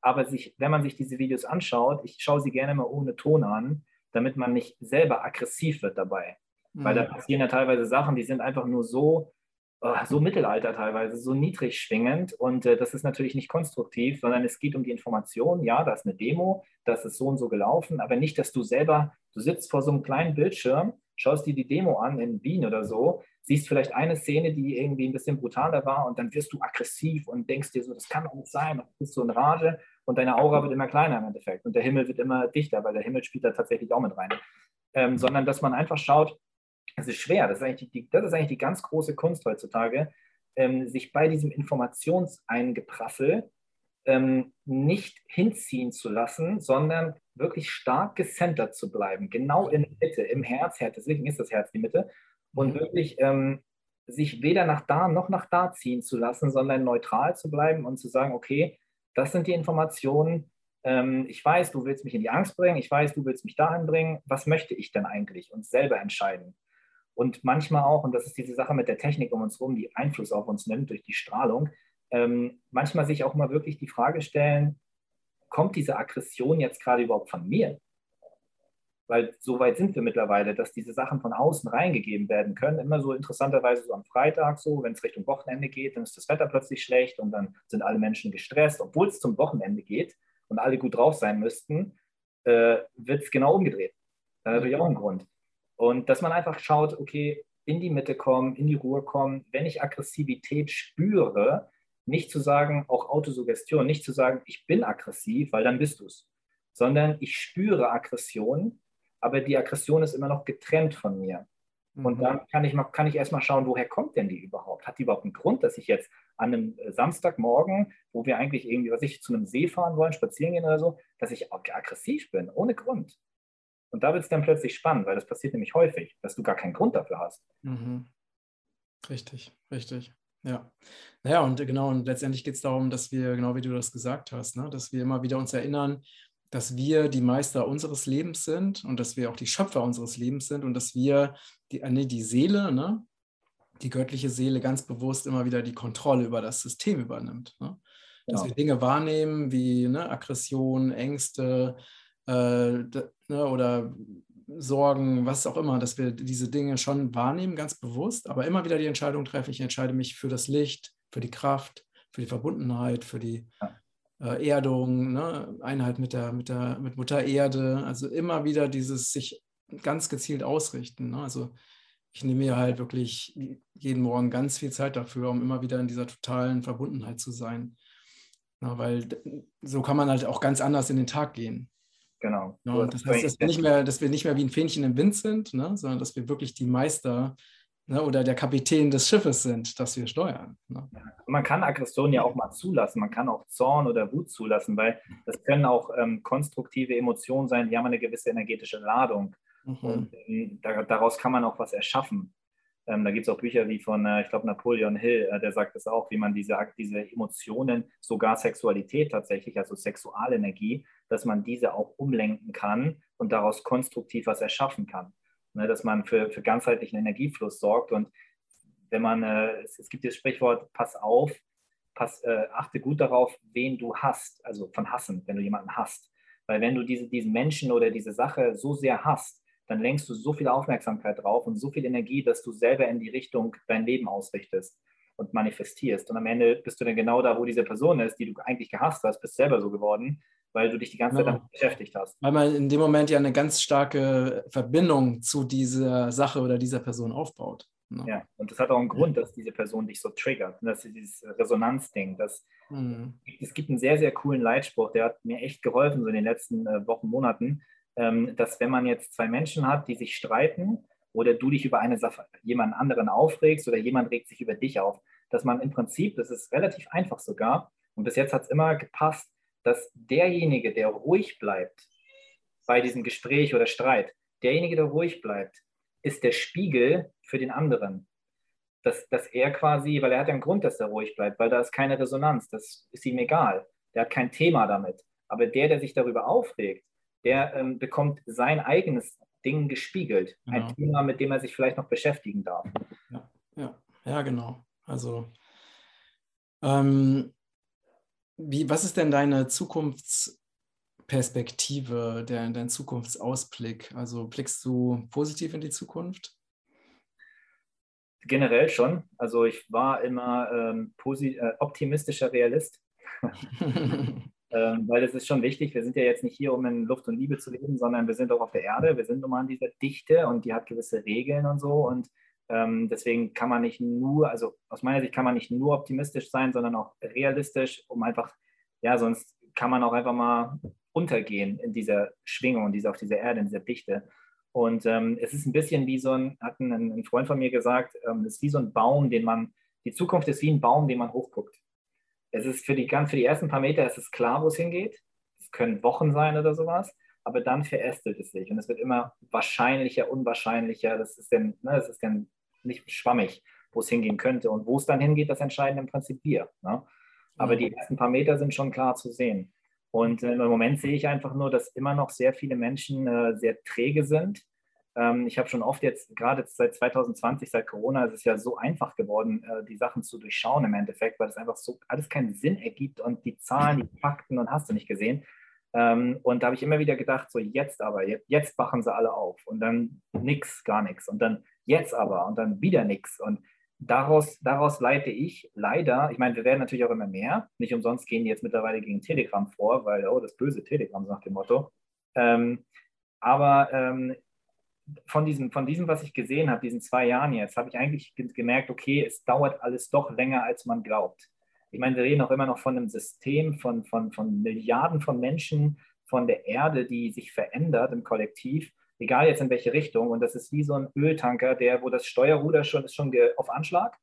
Aber sich, wenn man sich diese Videos anschaut, ich schaue sie gerne mal ohne Ton an, damit man nicht selber aggressiv wird dabei. Mhm. Weil da mhm. passieren ja teilweise Sachen, die sind einfach nur so, oh, so Mittelalter teilweise, so niedrig schwingend. Und äh, das ist natürlich nicht konstruktiv, sondern es geht um die Information. Ja, da ist eine Demo, das ist so und so gelaufen, aber nicht, dass du selber, du sitzt vor so einem kleinen Bildschirm, schaust dir die Demo an in Wien oder so, siehst vielleicht eine Szene, die irgendwie ein bisschen brutaler war und dann wirst du aggressiv und denkst dir so, das kann doch nicht sein, und bist so in Rage und deine Aura wird immer kleiner im Endeffekt und der Himmel wird immer dichter, weil der Himmel spielt da tatsächlich auch mit rein. Ähm, sondern dass man einfach schaut, es ist schwer, das ist eigentlich die, das ist eigentlich die ganz große Kunst heutzutage, ähm, sich bei diesem Informationseingeprassel ähm, nicht hinziehen zu lassen, sondern wirklich stark gecentert zu bleiben, genau in der Mitte, im Herz, deswegen ist das Herz die Mitte, und mhm. wirklich ähm, sich weder nach da noch nach da ziehen zu lassen, sondern neutral zu bleiben und zu sagen, okay, das sind die Informationen. Ähm, ich weiß, du willst mich in die Angst bringen. Ich weiß, du willst mich dahin bringen. Was möchte ich denn eigentlich? Und selber entscheiden. Und manchmal auch, und das ist diese Sache mit der Technik um uns herum, die Einfluss auf uns nimmt durch die Strahlung, ähm, manchmal sich auch mal wirklich die Frage stellen, kommt diese Aggression jetzt gerade überhaupt von mir? Weil so weit sind wir mittlerweile, dass diese Sachen von außen reingegeben werden können. Immer so interessanterweise so am Freitag so, wenn es Richtung Wochenende geht, dann ist das Wetter plötzlich schlecht und dann sind alle Menschen gestresst, obwohl es zum Wochenende geht und alle gut drauf sein müssten, äh, wird es genau umgedreht. Das ist natürlich auch ein Grund. Und dass man einfach schaut, okay, in die Mitte kommen, in die Ruhe kommen, wenn ich Aggressivität spüre, nicht zu sagen, auch Autosuggestion, nicht zu sagen, ich bin aggressiv, weil dann bist du es, sondern ich spüre Aggression aber die Aggression ist immer noch getrennt von mir. Und mhm. dann kann ich, mal, kann ich erstmal schauen, woher kommt denn die überhaupt? Hat die überhaupt einen Grund, dass ich jetzt an einem äh, Samstagmorgen, wo wir eigentlich irgendwie, was ich, zu einem See fahren wollen, spazieren gehen oder so, dass ich aggressiv bin, ohne Grund? Und da wird es dann plötzlich spannend, weil das passiert nämlich häufig, dass du gar keinen Grund dafür hast.
Mhm. Richtig, richtig. Ja. Naja, und genau, und letztendlich geht es darum, dass wir, genau wie du das gesagt hast, ne, dass wir immer wieder uns erinnern, dass wir die Meister unseres Lebens sind und dass wir auch die Schöpfer unseres Lebens sind und dass wir die, äh, nee, die Seele, ne, die göttliche Seele ganz bewusst immer wieder die Kontrolle über das System übernimmt. Ne? Dass genau. wir Dinge wahrnehmen wie ne, Aggression, Ängste äh, ne, oder Sorgen, was auch immer, dass wir diese Dinge schon wahrnehmen, ganz bewusst, aber immer wieder die Entscheidung treffen, ich entscheide mich für das Licht, für die Kraft, für die Verbundenheit, für die ja äh, Erdung, ne? Einheit mit der, mit der, mit Mutter Erde, also immer wieder dieses sich ganz gezielt ausrichten. Ne? Also ich nehme mir halt wirklich jeden Morgen ganz viel Zeit dafür, um immer wieder in dieser totalen Verbundenheit zu sein. Na, weil so kann man halt auch ganz anders in den Tag gehen.
Genau.
Ja, das heißt, dass wir, nicht mehr, dass wir nicht mehr wie ein Fähnchen im Wind sind, ne, sondern dass wir wirklich die Meister ne, oder der Kapitän des Schiffes sind, das wir steuern. Ne?
Man kann Aggression ja auch mal zulassen, man kann auch Zorn oder Wut zulassen, weil das können auch ähm, konstruktive Emotionen sein, die haben eine gewisse energetische Ladung. Mhm. Und ähm, da, daraus kann man auch was erschaffen. Ähm, da gibt es auch Bücher wie von, äh, ich glaube, Napoleon Hill, äh, der sagt das auch, wie man diese, diese Emotionen, sogar Sexualität tatsächlich, also Sexualenergie, dass man diese auch umlenken kann und daraus konstruktiv was erschaffen kann ne, dass man für, für ganzheitlichen Energiefluss sorgt. Und wenn man, äh, es, es, gibt das Sprichwort, pass auf, pass, äh, achte gut darauf, wen du hast, also von hassen, wenn du jemanden hast. Weil wenn du diese, diesen Menschen oder diese Sache so sehr hast, dann lenkst du so viel Aufmerksamkeit drauf und so viel Energie, dass du selber in die Richtung dein Leben ausrichtest und manifestierst. Und am Ende bist du dann genau da, wo diese Person ist, die du eigentlich gehasst hast, bist selber so geworden weil du dich die ganze Zeit damit beschäftigt hast.
Weil man in dem Moment ja eine ganz starke Verbindung zu dieser Sache oder dieser Person aufbaut.
Ne? Ja, und das hat auch einen Grund, dass diese Person dich so triggert. Das ist dieses Resonanzding. Das, mhm. Es gibt einen sehr, sehr coolen Leitspruch, der hat mir echt geholfen so in den letzten äh, Wochen, Monaten, ähm, dass wenn man jetzt zwei Menschen hat, die sich streiten oder du dich über eine Sache, jemand anderen aufregst oder jemand regt sich über dich auf, dass man im Prinzip, das ist relativ einfach sogar, und bis jetzt hat es immer gepasst, dass derjenige, der ruhig bleibt bei diesem Gespräch oder Streit, derjenige, der ruhig bleibt, ist der Spiegel für den anderen. dass, dass er quasi, weil er hat ja einen Grund, dass er ruhig bleibt, weil da ist keine Resonanz, das ist ihm egal. Der hat kein Thema damit. Aber der, der sich darüber aufregt, der ähm, bekommt sein eigenes Ding gespiegelt. Genau. Ein Thema, mit dem er sich vielleicht noch beschäftigen darf.
Ja, ja, ja genau. Also, ähm, wie, was ist denn deine Zukunftsperspektive, der, dein Zukunftsausblick? Also blickst du positiv in die Zukunft?
Generell schon. Also ich war immer ähm, äh, optimistischer Realist. ähm, weil es ist schon wichtig, wir sind ja jetzt nicht hier, um in Luft und Liebe zu leben, sondern wir sind auch auf der Erde, wir sind nun mal in dieser Dichte und die hat gewisse Regeln und so und ähm, deswegen kann man nicht nur, also aus meiner Sicht kann man nicht nur optimistisch sein, sondern auch realistisch, um einfach, ja, sonst kann man auch einfach mal untergehen in dieser Schwingung, in dieser, auf dieser Erde, in dieser Dichte. Und ähm, es ist ein bisschen wie so ein, hat ein, ein Freund von mir gesagt, ähm, es ist wie so ein Baum, den man, die Zukunft ist wie ein Baum, den man hochguckt. Es ist für die, für die ersten paar Meter ist es klar, wo es hingeht. Es können Wochen sein oder sowas, aber dann verästelt es sich und es wird immer wahrscheinlicher, unwahrscheinlicher. Das ist dann, ne, das ist dann nicht schwammig, wo es hingehen könnte. Und wo es dann hingeht, das entscheiden im Prinzip wir. Ne? Aber die ersten paar Meter sind schon klar zu sehen. Und äh, im Moment sehe ich einfach nur, dass immer noch sehr viele Menschen äh, sehr träge sind. Ähm, ich habe schon oft jetzt, gerade seit 2020, seit Corona, ist es ja so einfach geworden, äh, die Sachen zu durchschauen im Endeffekt, weil es einfach so alles keinen Sinn ergibt und die Zahlen, die Fakten und hast du nicht gesehen. Ähm, und da habe ich immer wieder gedacht, so jetzt aber, jetzt, jetzt wachen sie alle auf und dann nichts, gar nichts und dann jetzt aber und dann wieder nichts. Und daraus, daraus leite ich leider, ich meine, wir werden natürlich auch immer mehr. Nicht umsonst gehen die jetzt mittlerweile gegen Telegram vor, weil, oh, das böse Telegram, nach dem Motto. Ähm, aber ähm, von, diesem, von diesem, was ich gesehen habe, diesen zwei Jahren jetzt, habe ich eigentlich gemerkt, okay, es dauert alles doch länger, als man glaubt. Ich meine, wir reden auch immer noch von einem System von, von, von Milliarden von Menschen, von der Erde, die sich verändert im Kollektiv egal jetzt in welche Richtung. Und das ist wie so ein Öltanker, der, wo das Steuerruder schon ist schon auf Anschlag,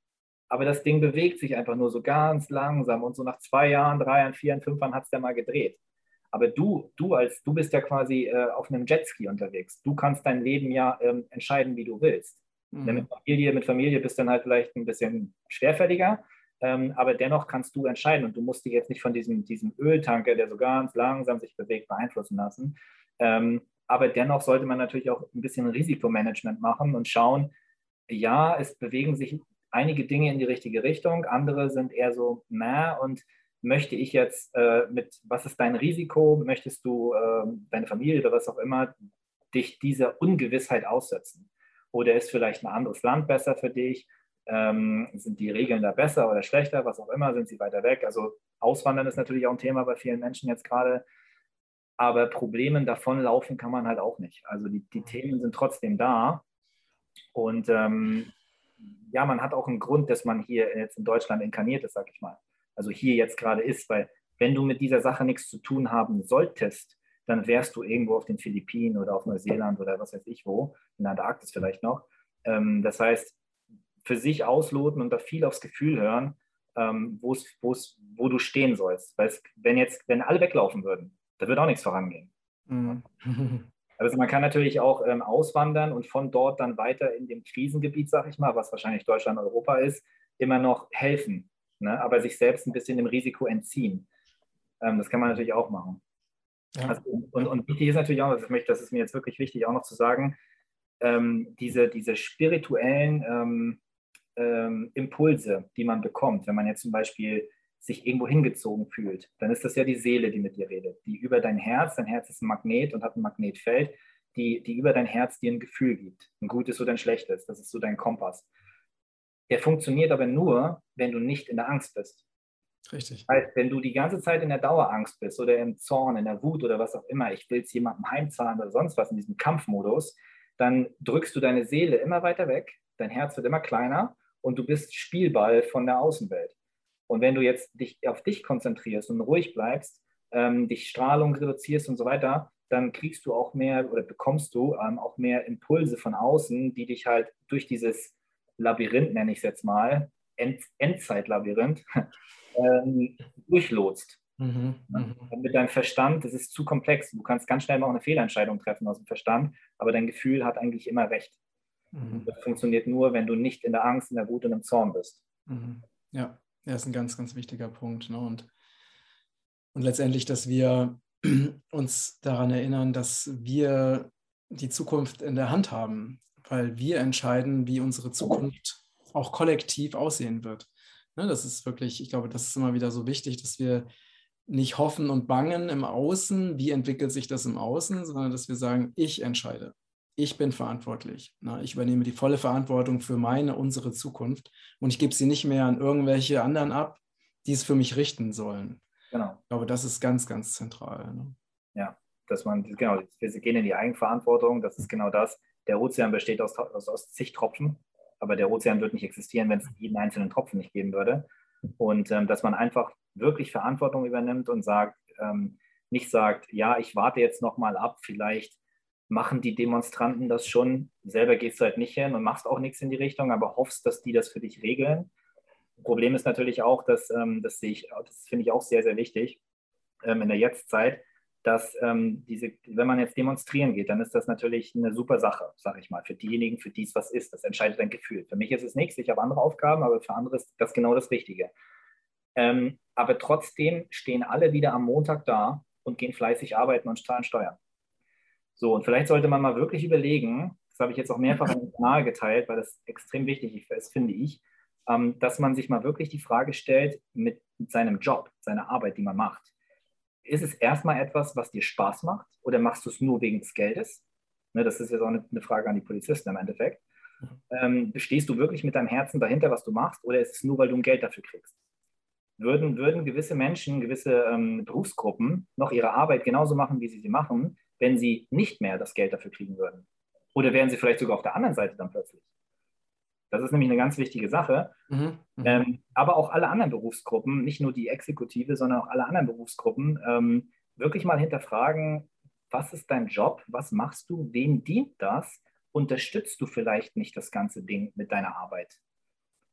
aber das Ding bewegt sich einfach nur so ganz langsam und so nach zwei Jahren, drei Jahren, vier Jahren, fünf Jahren hat es ja mal gedreht. Aber du, du als, du bist ja quasi äh, auf einem Jetski unterwegs. Du kannst dein Leben ja ähm, entscheiden, wie du willst. Mhm. Mit Familie, mit Familie bist du dann halt vielleicht ein bisschen schwerfälliger, ähm, aber dennoch kannst du entscheiden und du musst dich jetzt nicht von diesem, diesem Öltanker, der so ganz langsam sich bewegt, beeinflussen lassen. Ähm, aber dennoch sollte man natürlich auch ein bisschen Risikomanagement machen und schauen, ja, es bewegen sich einige Dinge in die richtige Richtung, andere sind eher so, na, und möchte ich jetzt äh, mit, was ist dein Risiko, möchtest du äh, deine Familie oder was auch immer, dich dieser Ungewissheit aussetzen? Oder ist vielleicht ein anderes Land besser für dich? Ähm, sind die Regeln da besser oder schlechter, was auch immer, sind sie weiter weg? Also Auswandern ist natürlich auch ein Thema bei vielen Menschen jetzt gerade aber Problemen davonlaufen kann man halt auch nicht. Also die, die Themen sind trotzdem da. Und ähm, ja, man hat auch einen Grund, dass man hier jetzt in Deutschland inkarniert ist, sag ich mal. Also hier jetzt gerade ist, weil wenn du mit dieser Sache nichts zu tun haben solltest, dann wärst du irgendwo auf den Philippinen oder auf Neuseeland oder was weiß ich wo, in der Antarktis vielleicht noch. Ähm, das heißt, für sich ausloten und da viel aufs Gefühl hören, ähm, wo's, wo's, wo du stehen sollst. Weil wenn jetzt, wenn alle weglaufen würden, da wird auch nichts vorangehen. Mhm. Also man kann natürlich auch ähm, auswandern und von dort dann weiter in dem Krisengebiet, sag ich mal, was wahrscheinlich Deutschland, Europa ist, immer noch helfen, ne? aber sich selbst ein bisschen dem Risiko entziehen. Ähm, das kann man natürlich auch machen. Ja. Also, und, und, wichtig ist natürlich auch, das ist, mir, das ist mir jetzt wirklich wichtig auch noch zu sagen, ähm, diese, diese spirituellen ähm, ähm, Impulse, die man bekommt, wenn man jetzt zum Beispiel sich irgendwo hingezogen fühlt, dann ist das ja die Seele, die mit dir redet, die über dein Herz, dein Herz ist ein Magnet und hat ein Magnetfeld, die, die über dein Herz dir ein Gefühl gibt. Ein gutes oder ein schlechtes, das ist so dein Kompass. Der funktioniert aber nur, wenn du nicht in der Angst bist.
Richtig.
Weil, wenn du die ganze Zeit in der Dauerangst bist oder im Zorn, in der Wut oder was auch immer, ich will es jemandem heimzahlen oder sonst was in diesem Kampfmodus, dann drückst du deine Seele immer weiter weg, dein Herz wird immer kleiner und du bist Spielball von der Außenwelt. Und wenn du jetzt dich auf dich konzentrierst und ruhig bleibst, ähm, dich Strahlung reduzierst und so weiter, dann kriegst du auch mehr oder bekommst du ähm, auch mehr Impulse von außen, die dich halt durch dieses Labyrinth, nenne ich es jetzt mal, End Endzeit-Labyrinth, ähm, durchlotst. Mhm, mhm. Mit deinem Verstand, das ist zu komplex. Du kannst ganz schnell mal auch eine Fehlentscheidung treffen aus dem Verstand, aber dein Gefühl hat eigentlich immer recht. Mhm. Das funktioniert nur, wenn du nicht in der Angst, in der Wut und im Zorn bist.
Mhm. Ja, das ist ein ganz, ganz wichtiger Punkt. Ne? Und, und letztendlich, dass wir uns daran erinnern, dass wir die Zukunft in der Hand haben, weil wir entscheiden, wie unsere Zukunft auch kollektiv aussehen wird. Ne, das ist wirklich, ich glaube, das ist immer wieder so wichtig, dass wir nicht hoffen und bangen im Außen, wie entwickelt sich das im Außen, sondern dass wir sagen, ich entscheide. Ich bin verantwortlich. Ne? Ich übernehme die volle Verantwortung für meine, unsere Zukunft und ich gebe sie nicht mehr an irgendwelche anderen ab, die es für mich richten sollen. Genau. Ich glaube, das ist ganz, ganz zentral. Ne?
Ja, dass man, genau, wir gehen in die Eigenverantwortung, das ist genau das. Der Ozean besteht aus, aus, aus zig Tropfen, aber der Ozean wird nicht existieren, wenn es jeden einzelnen Tropfen nicht geben würde. Und ähm, dass man einfach wirklich Verantwortung übernimmt und sagt, ähm, nicht sagt, ja, ich warte jetzt noch mal ab, vielleicht machen die Demonstranten das schon, selber gehst du halt nicht hin und machst auch nichts in die Richtung, aber hoffst, dass die das für dich regeln. Problem ist natürlich auch, dass, ähm, das sehe ich, das finde ich auch sehr, sehr wichtig ähm, in der Jetztzeit, dass ähm, diese, wenn man jetzt demonstrieren geht, dann ist das natürlich eine super Sache, sage ich mal, für diejenigen, für die es was ist. Das entscheidet ein Gefühl. Für mich ist es nichts, ich habe andere Aufgaben, aber für andere ist das genau das Richtige. Ähm, aber trotzdem stehen alle wieder am Montag da und gehen fleißig arbeiten und zahlen Steuern. So, und vielleicht sollte man mal wirklich überlegen, das habe ich jetzt auch mehrfach im Kanal geteilt, weil das extrem wichtig ist, finde ich, ähm, dass man sich mal wirklich die Frage stellt mit, seinem Job, seiner Arbeit, die man macht ist es erstmal etwas, was dir Spaß macht oder machst du es nur wegen des Geldes? Ne, das ist jetzt auch eine, eine, Frage an die Polizisten im Endeffekt. Ähm, stehst du wirklich mit deinem Herzen dahinter, was du machst, oder ist es nur, weil du ein Geld dafür kriegst? Würden, würden gewisse Menschen, gewisse ähm, Berufsgruppen noch ihre Arbeit genauso machen, wie sie sie machen, wenn sie nicht mehr das Geld dafür kriegen würden? Oder wären sie vielleicht sogar auf der anderen Seite dann plötzlich? Das ist nämlich eine ganz wichtige Sache. Mhm, mhm, ähm, aber auch alle anderen Berufsgruppen, nicht nur die Exekutive, sondern auch alle anderen Berufsgruppen, ähm, wirklich mal hinterfragen, was ist dein Job, was machst du, wem dient das? Unterstützt du vielleicht nicht das ganze Ding mit deiner Arbeit?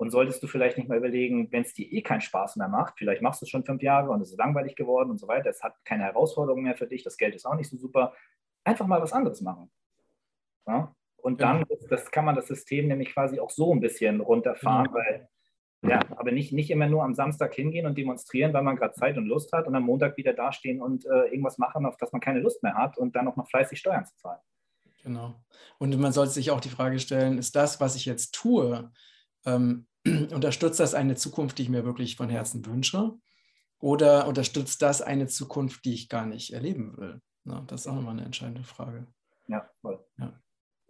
Und solltest du vielleicht nicht mal überlegen, wenn es dir eh keinen Spaß mehr macht, vielleicht machst du es schon fünf Jahre und es ist langweilig geworden und so weiter, es hat keine Herausforderung mehr für dich, das Geld ist auch nicht so super, einfach mal was anderes machen. Ja? Und dann, genau. das kann man das System nämlich quasi auch so ein bisschen runterfahren, genau. weil, ja, aber nicht, nicht immer nur am Samstag hingehen und demonstrieren, weil man gerade Zeit und Lust hat und am Montag wieder dastehen und äh, irgendwas machen, auf das man keine Lust mehr hat und dann auch noch fleißig Steuern zu zahlen.
Genau. Und man sollte sich auch die Frage stellen, ist das, was ich jetzt tue, ähm, unterstützt das eine Zukunft, die ich mir wirklich von Herzen wünsche? Oder unterstützt das eine Zukunft, die ich gar nicht erleben will? Na, das ist auch nochmal eine entscheidende Frage.
Ja, voll. Ja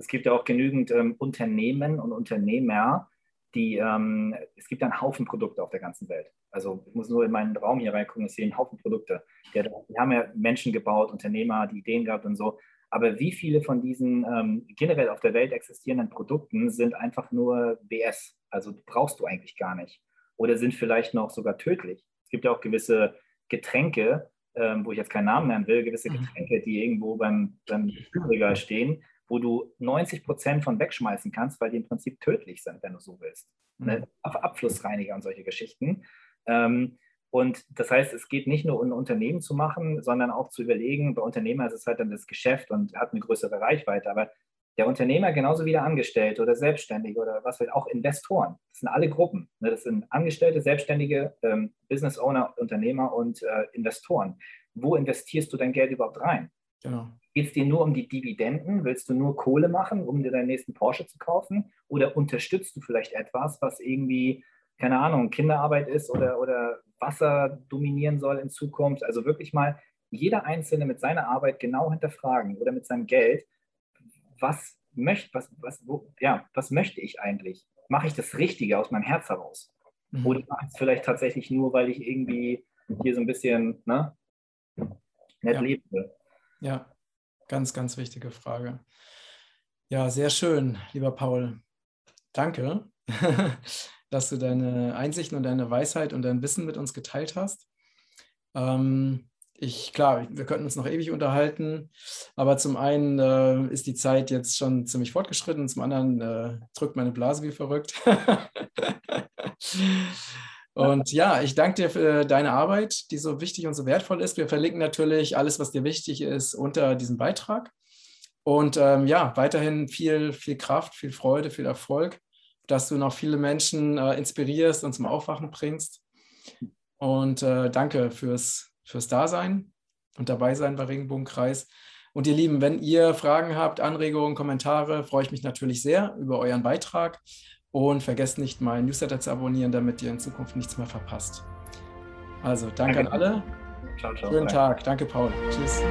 es gibt ja auch genügend ähm, Unternehmen und Unternehmer, die, ähm, es gibt einen Haufen Produkte auf der ganzen Welt. Also ich muss nur in meinen Raum hier reingucken, ich sehe einen Haufen Produkte. Die, die haben ja Menschen gebaut, Unternehmer, die Ideen gehabt und so. Aber wie viele von diesen ähm, generell auf der Welt existierenden Produkten sind einfach nur BS? Also brauchst du eigentlich gar nicht. Oder sind vielleicht noch sogar tödlich. Es gibt ja auch gewisse Getränke, ähm, wo ich jetzt keinen Namen nennen will, gewisse mhm. Getränke, die irgendwo beim, beim Kühlregal stehen, wo du 90 Prozent von wegschmeißen kannst, weil die im Prinzip tödlich sind, wenn du so willst. Mhm. Ne? Abflussreiniger und solche Geschichten. Ähm, und das heißt, es geht nicht nur um ein Unternehmen zu machen, sondern auch zu überlegen, bei Unternehmer ist es halt dann das Geschäft und hat eine größere Reichweite, aber der Unternehmer genauso wie der Angestellte oder Selbstständige oder was will auch Investoren. Das sind alle Gruppen. Ne? Das sind Angestellte, Selbstständige, ähm, Business Owner, Unternehmer und äh, Investoren. Wo investierst du dein Geld überhaupt rein? Genau. Geht es dir nur um die Dividenden? Willst du nur Kohle machen, um dir deinen nächsten Porsche zu kaufen? Oder unterstützt du vielleicht etwas, was irgendwie, keine Ahnung, Kinderarbeit ist oder, oder Wasser dominieren soll in Zukunft? Also wirklich mal jeder Einzelne mit seiner Arbeit genau hinterfragen oder mit seinem Geld, was möchte, was, was, wo, ja, was möchte ich eigentlich? Mache ich das Richtige aus meinem Herz heraus? Mhm. Oder mache ich es vielleicht tatsächlich nur, weil ich irgendwie hier so ein bisschen ne, nett
ja.
leben will?
Ja, ganz, ganz wichtige Frage. Ja, sehr schön, lieber Paul. Danke, dass du deine Einsichten und deine Weisheit und dein Wissen mit uns geteilt hast. Ähm, ich, klar, wir könnten uns noch ewig unterhalten, aber zum einen äh, ist die Zeit jetzt schon ziemlich fortgeschritten zum anderen äh, drückt meine Blase wie verrückt. Und ja, ich danke dir für deine Arbeit, die so wichtig und so wertvoll ist. Wir verlinken natürlich alles, was dir wichtig ist, unter diesem Beitrag. Und ähm, ja, weiterhin viel, viel Kraft, viel Freude, viel Erfolg, dass du noch viele Menschen äh, inspirierst und zum Aufwachen bringst. Und äh, danke fürs, fürs Dasein und dabei sein bei Regenbogenkreis. Und ihr Lieben, wenn ihr Fragen habt, Anregungen, Kommentare, freue ich mich natürlich sehr über euren Beitrag. Und vergesst nicht, meinen Newsletter zu abonnieren, damit ihr in Zukunft nichts mehr verpasst. Also, danke, danke. an alle. Ciao, ciao. Schönen Tag. Danke, Paul. Tschüss.